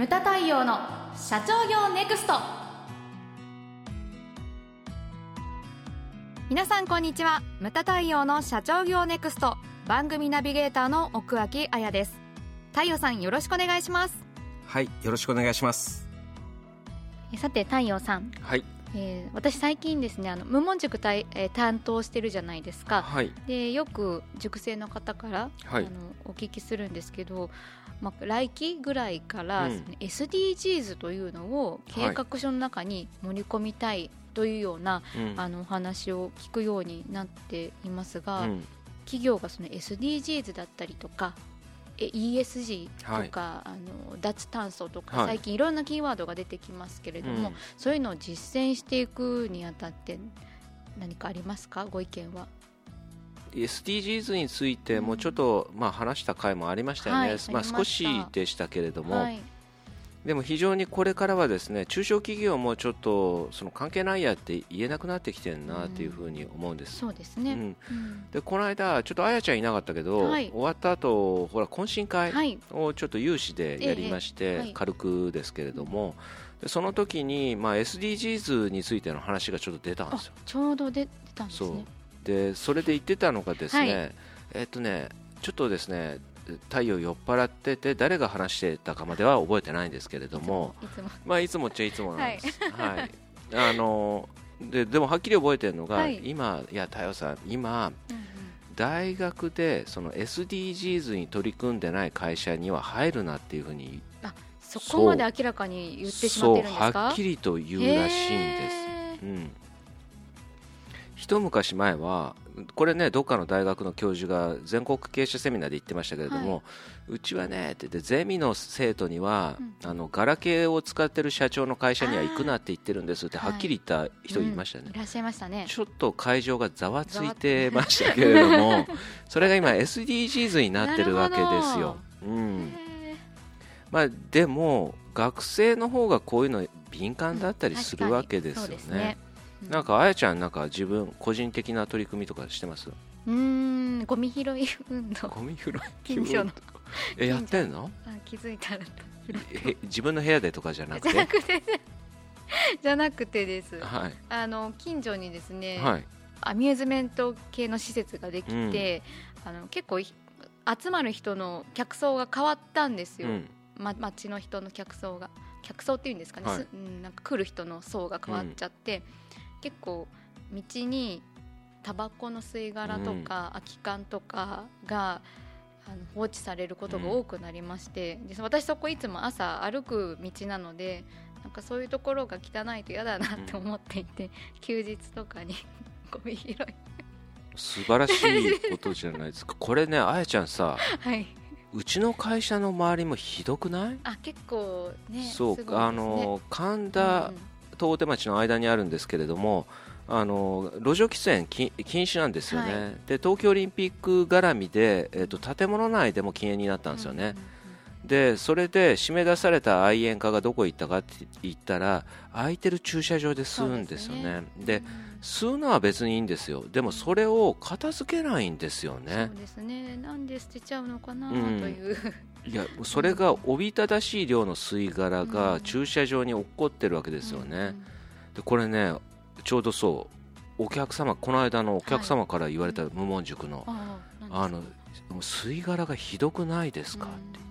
ムタ太陽の社長業ネクスト。皆さんこんにちは。ムタ太陽の社長業ネクスト。番組ナビゲーターの奥脇彩です。太陽さんよろしくお願いします。はいよろしくお願いします。さて太陽さん。はいえー、私最近ですねあの無門塾たい、えー、担当してるじゃないですか、はい、でよく塾生の方から、はい、あのお聞きするんですけど、まあ、来期ぐらいから、うん、SDGs というのを計画書の中に盛り込みたいというような、はい、あのお話を聞くようになっていますが、うん、企業がその SDGs だったりとか ESG とか、はい、あの脱炭素とか、はい、最近いろんなキーワードが出てきますけれども、うん、そういうのを実践していくにあたって何かありますか？ご意見は。SDGs についてもちょっと、まあ、話した回もありましたよね、はい、まあ、少しでしたけれども、でも非常にこれからはですね中小企業もちょっとその関係ないやって言えなくなってきてるなというふうに思うんです。そうですね、うん、でこの間ちょっとあやちゃんいなかったけど、はい、終わった後ほら懇親会をちょっと有志でやりまして、ええはい、軽くですけれども。でその時にまあ SDGs についての話がちょっと出たんですよ。ちょうど出たんですね。でそれで言ってたのがですね、はい、えっとねちょっとですね太陽酔っ払ってて誰が話してたかまでは覚えてないんですけれどもいつも。まあいつもっちゃいつもなんです、はい、はい、あのででもはっきり覚えてるのが、はい、今いや太陽さん今、うんうん、大学でその SDGs に取り組んでない会社には入るなっていうふうにあそこまで明らかに言ってしまってるんですか？はっきりと言うらしいんです、うん一昔前はこれねどっかの大学の教授が全国経営者セミナーで言ってましたけれども、はい、うちはねって言ってゼミの生徒には、うん、あのガラケーを使ってる社長の会社には行くなって言ってるんですってはっきり言った人いましたね、はいうん、いらっしゃいましたね。ちょっと会場がざわついてましたけれども それが今 SDGs になってるわけですよ、うん。まあ、でも学生の方がこういうの敏感だったりするわけですよね。なんかあやちゃんなんか自分個人的な取り組みとかしてます？うんゴミ拾い運動。ゴミ拾い？近所の。えやってんの？あ気づいたら自分の部屋でとかじゃなくて？じゃなくて。じゃなくてです、はい、あの近所にですね、はい、アミューズメント系の施設ができて、うん、あの結構集まる人の客層が変わったんですよ、うん。ま、町の人の客層が。客層っていうんですかね、はい、なんか来る人の層が変わっちゃって、うん結構道にタバコの吸い殻とか、空き缶とかがあの放置されることが多くなりまして、うん、で私そこいつも朝歩く道なのでなんかそういうところが汚いと嫌だなって思っていて、うん、休日とかに ゴミ拾い。素晴らしいことじゃないですか。これねあやちゃんさ、はい、うちの会社の周りもひどくない？あ結構ねそう、ね、あの神田、うんと大手町の間にあるんですけれどもあの路上喫煙禁止なんですよね、はい、で東京オリンピック絡みで、えーと、建物内でも禁煙になったんですよね、でそれで締め出された愛煙家がどこ行ったかって言ったら空いてる駐車場で吸うんですよね。で、吸うのは別にいいんですよ。でもそれを片付けないんですよね。そうですね。なんで捨てちゃうのかなという、いやそれがおびただしい量の吸い殻が駐車場に落っこってるわけですよね、でこれねちょうどそうお客様この間のお客様から言われた無門塾の、あの吸い殻がひどくないですかって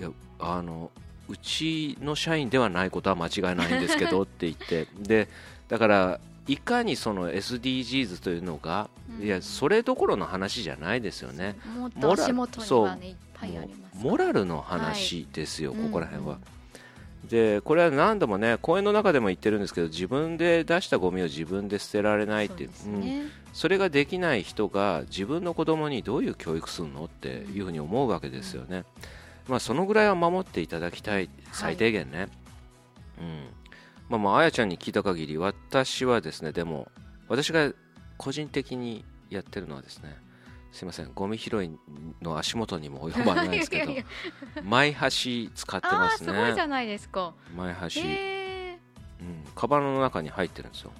いやあのうちの社員ではないことは間違いないんですけどって言って でだからいかにその SDGs というのが、いやそれどころの話じゃないですよね。もっと足元にはねいっぱいあります。モラルの話ですよ、はい、ここら辺は。でこれは何度もね公園の中でも言ってるんですけど自分で出したゴミを自分で捨てられないってそ,、ね、うん、それができない人が自分の子供にどういう教育するのっていうふうに思うわけですよね、まあ、そのぐらいは守っていただきたい最低限ね、はい、うん。まあ、まああやちゃんに聞いた限り私はですねでも私が個人的にやってるのはですねすみませんゴミ拾いの足元にも及ばないですけど前箸使ってますね。すごいじゃないですか。前箸、うん、カバンの中に入ってるんですよ。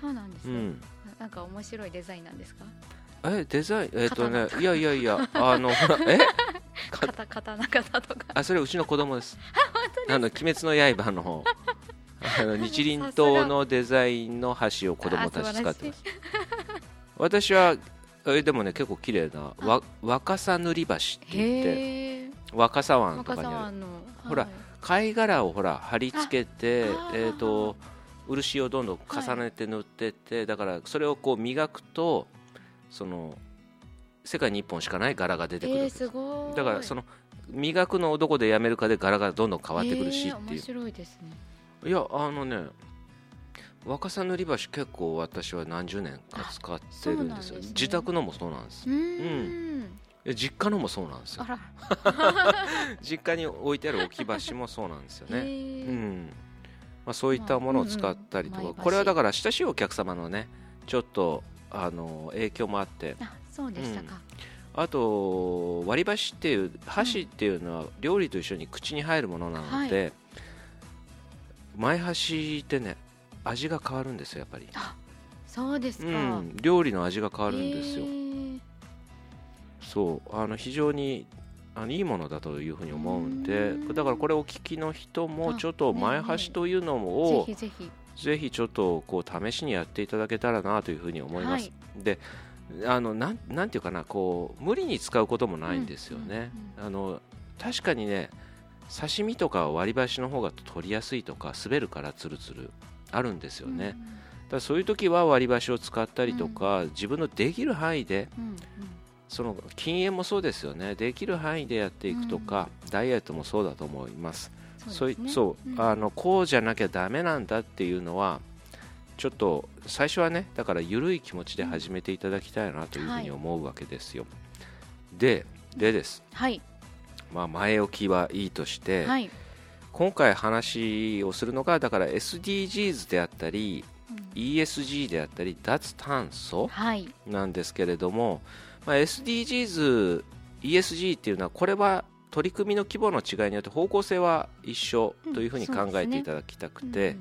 そうなんです、ね、うん、なんか面白いデザインなんですか？えデザインえっ、ー、とねいやいやいやあのほらえ？刀刀型とか。あそれうちの子供です。あの鬼滅の刃の あの日輪刀のデザインの箸を子供たち使ってます。私はえでもね結構綺麗なわ若狭塗り橋って言って若狭湾とかにある、ほら貝殻をほら貼り付けてえっ、と漆をどんどん重ねて塗ってって、はい、だからそれをこう磨くとその世界に1本しかない柄が出てくる、えー、だからその磨くのをどこでやめるかで柄がどんどん変わってくるしっていう、えー、面白いですね。いやあのね若狭塗り橋結構私は何十年か使ってるんですよ、ね、自宅のもそうなんです。うん。実家のもそうなんですよ。実家に置いてある置き橋もそうなんですよね、うん。まあ、そういったものを使ったりとか、うんうん、これはだから親しいお客様のねちょっとあの影響もあってあそうでしたか、うん、あと割り箸っていう箸っていうのは料理と一緒に口に入るものなので、はい、前箸ってね味が変わるんですよやっぱり。そうですか、うん、料理の味が変わるんですよ、そう。あの非常にあのいいものだというふうに思うんでだからこれお聞きの人もちょっと前橋というのを、ぜひぜひ。ぜひちょっとこう試しにやっていただけたらなというふうに思います、はい、であのなんなんていうかなこう無理に使うこともないんですよね、あの確かにね刺身とか割り箸の方が取りやすいとか滑るからつるつるあるんですよね、だそういう時は割り箸を使ったりとか、自分のできる範囲で、その禁煙もそうですよね。できる範囲でやっていくとか、うん、ダイエットもそうだと思います。そう、あのこうじゃなきゃだめなんだっていうのはちょっと最初はねだから緩い気持ちで始めていただきたいなというふうに思うわけですよ、はい、ででです、はい。まあ、前置きはいいとして、はい、今回話をするのがだから SDGs であったり、うん、ESG であったり脱炭素なんですけれども、はいまあ、SDGs、ESG っていうのはこれは取り組みの規模の違いによって方向性は一緒というふうに考えていただきたくて、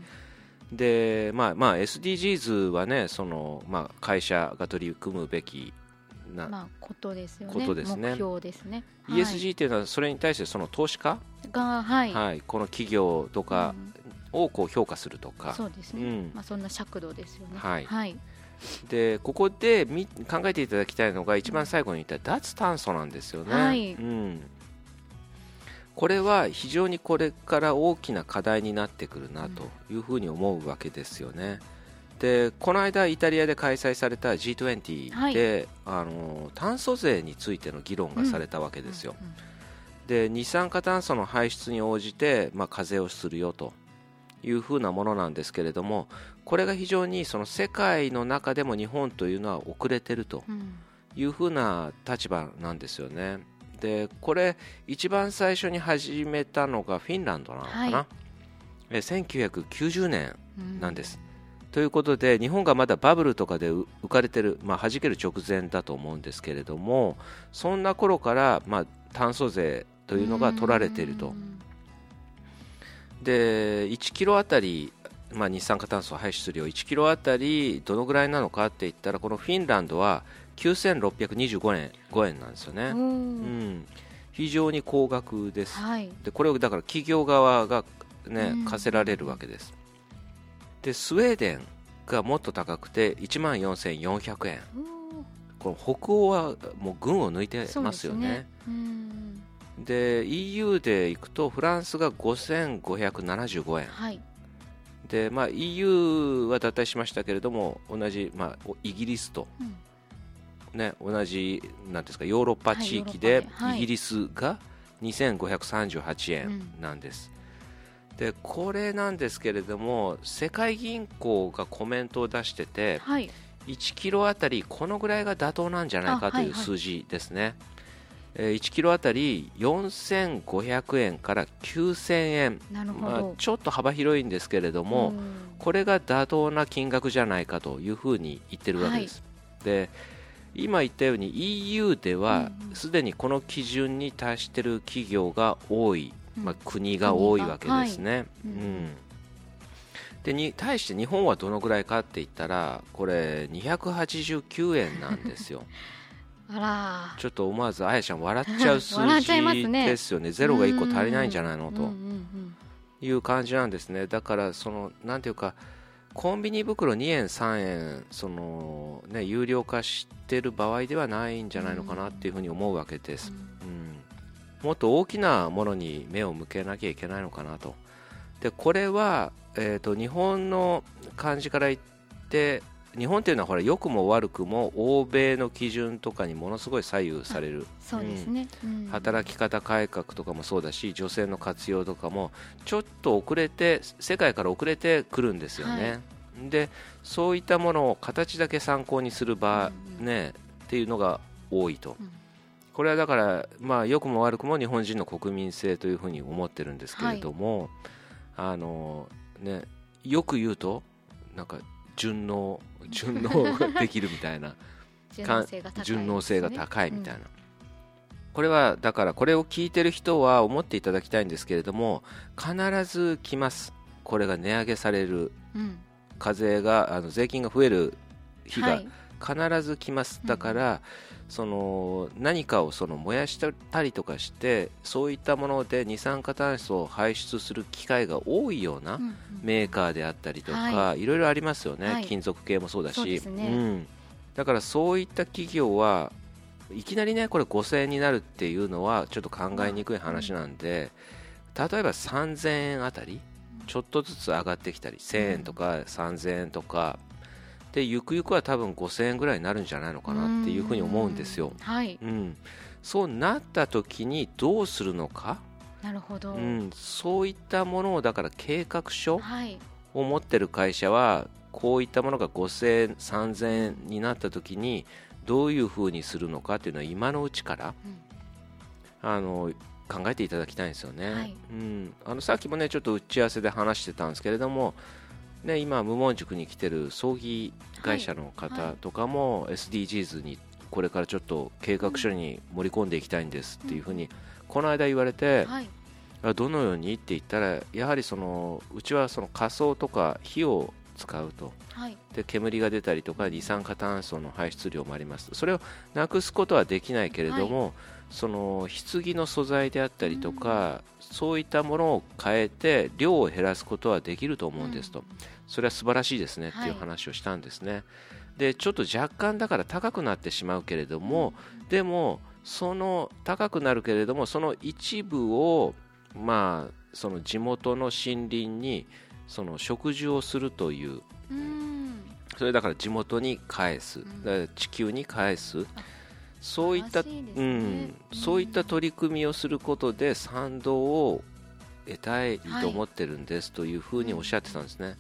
で、まあまあ、SDGs はねその、まあ、会社が取り組むべきな、まあ、ことですよね。ことですね。目標ですね、はい、ESG っていうのはそれに対してその投資家が、はい。はい、この企業とかをこう評価するとか、そうですね、うん、まあ、そんな尺度ですよね。はい、はい。でここでみ考えていただきたいのが一番最後に言った脱炭素なんですよね、はい、うん、これは非常にこれから大きな課題になってくるなというふうに思うわけですよね。でこの間、イタリアで開催された G20 で、はい、あの炭素税についての議論がされたわけですよ。で二酸化炭素の排出に応じて、まあ、課税をするよというふうなものなんですけれどもこれが非常にその世界の中でも日本というのは遅れてるというふうな立場なんですよね。でこれ一番最初に始めたのがフィンランドなのかな、はい、え1990年なんです。うん、ということで日本がまだバブルとかで浮かれてる、まあ、弾ける直前だと思うんですけれどもそんな頃から、まあ、炭素税というのが取られていると。で1キロあたりまあ、二酸化炭素排出量1キロあたりどのぐらいなのかって言ったらこのフィンランドは9625円5円なんですよね、うん、非常に高額です、はい、でこれをだから企業側が、ね、課せられるわけです、でスウェーデンがもっと高くて1万4400円。この北欧はもう群を抜いてますよね。で、ね、EU でいくとフランスが5575円、はい。でまあ、EU は脱退しましたけれども同じ、まあ、イギリスと、うん、ね、同じなんですかヨーロッパ地域でイギリスが2538円なんです、うん、でこれなんですけれども世界銀行がコメントを出してて、はい、1キロあたりこのぐらいが妥当なんじゃないかという数字ですね。はいはい。1キロあたり4500円から9000円。まあ、ちょっと幅広いんですけれども、これが妥当な金額じゃないかというふうに言ってるわけです。はい、で今言ったように EU ではすでにこの基準に達している企業が多い、まあ、国が多いわけですね。はい、うん。でに対して日本はどのぐらいかって言ったらこれ289円なんですよ。あらちょっと思わずあやちゃん笑っちゃう数字ですよね。ゼロが1個足りないんじゃないのと。いう感じなんですね。だからそのなんていうかコンビニ袋2円3円その、ね、有料化してる場合ではないんじゃないのかなっていうふうに思うわけです、うん、もっと大きなものに目を向けなきゃいけないのかなと。でこれは、えーと、日本の感じから言って日本っていうのはほら良くも悪くも欧米の基準とかにものすごい左右される。そうですね、うん、働き方改革とかもそうだし女性の活用とかもちょっと遅れて世界から遅れてくるんですよね、はい、でそういったものを形だけ参考にする場、ね、っていうのが多いと、これはだからまあ良くも悪くも日本人の国民性というふうに思ってるんですけれども、はい。あのねよく言うとなんか順応順応が できるみたいな。順応性が高いみたいな、うん、これはだからこれを聞いてる人は思っていただきたいんですけれども必ず来ます。これが値上げされる、うん、課税があの税金が増える日が必ず来ます、はい、だから、うん。その何かをその燃やしたりとかしてそういったもので二酸化炭素を排出する機会が多いようなメーカーであったりとか、はい、いろいろありますよね、はい、金属系もそうだし、ね、うん、だからそういった企業はいきなりねこれ5000円になるっていうのはちょっと考えにくい話なんで、例えば3000円あたりちょっとずつ上がってきたり1000円とか3000円とかでゆくゆくは多分5000円ぐらいになるんじゃないのかなっていうふうに思うんですよ。はい、うん、そうなった時にどうするのか。なるほど、うん、そういったものをだから計画書を持ってる会社はこういったものが5000円3000円になった時にどういうふうにするのかっていうのは今のうちから、うん、あの考えていただきたいんですよね、はい、うん、あのさっきもねちょっと打ち合わせで話してたんですけれどもね、今、無門塾に来てる葬儀会社の方とかも SDGs にこれからちょっと計画書に盛り込んでいきたいんですっていうふうにこの間言われて、どのように？って言ったらやはりそのうちはその仮装とか火を使うと、はい、で煙が出たりとか二酸化炭素の排出量もあります。それをなくすことはできないけれども、はい、その棺の素材であったりとか、うん、そういったものを変えて量を減らすことはできると思うんですと、うん。それは素晴らしいですねっていう話をしたんですね、はい、でちょっと若干だから高くなってしまうけれども、でもその高くなるけれどもその一部をまあその地元の森林にその植樹をするという。それだから地元に返す、地球に返す。そういった、ね、うん、そういった取り組みをすることで賛同を得たいと思ってるんですというふうにおっしゃってたんですね。はい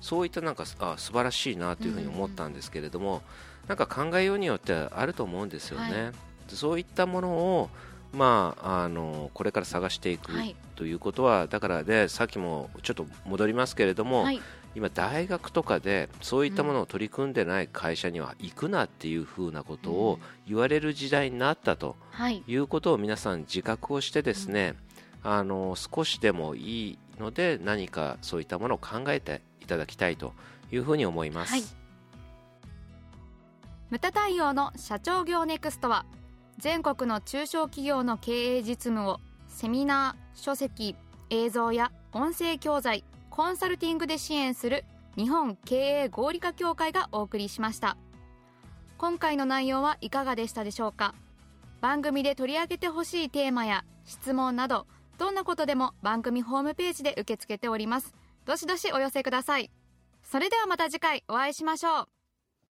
そういったなんかあ素晴らしいなというふうに思ったんですけれども、うん、なんか考えようによってあると思うんですよね。はい、そういったものをまあ、あのこれから探していくということは、はい、だからねさっきもちょっと戻りますけれども、はい、今、大学とかでそういったものを取り組んでない会社には行くなっていうふうなことを言われる時代になったとい。うことを皆さん自覚をしてですね、あの少しでもいいので何かそういったものを考えてただきたいというふうに思います、はい、無駄対応の社長業ネクストは全国の中小企業の経営実務をセミナー書籍映像や音声教材コンサルティングで支援する日本経営合理化協会がお送りしました。今回の内容はいかがでしたでしょうか？番組で取り上げてほしいテーマや質問などどんなことでも番組ホームページで受け付けております。どしどしお寄せください。それではまた次回お会いしましょう。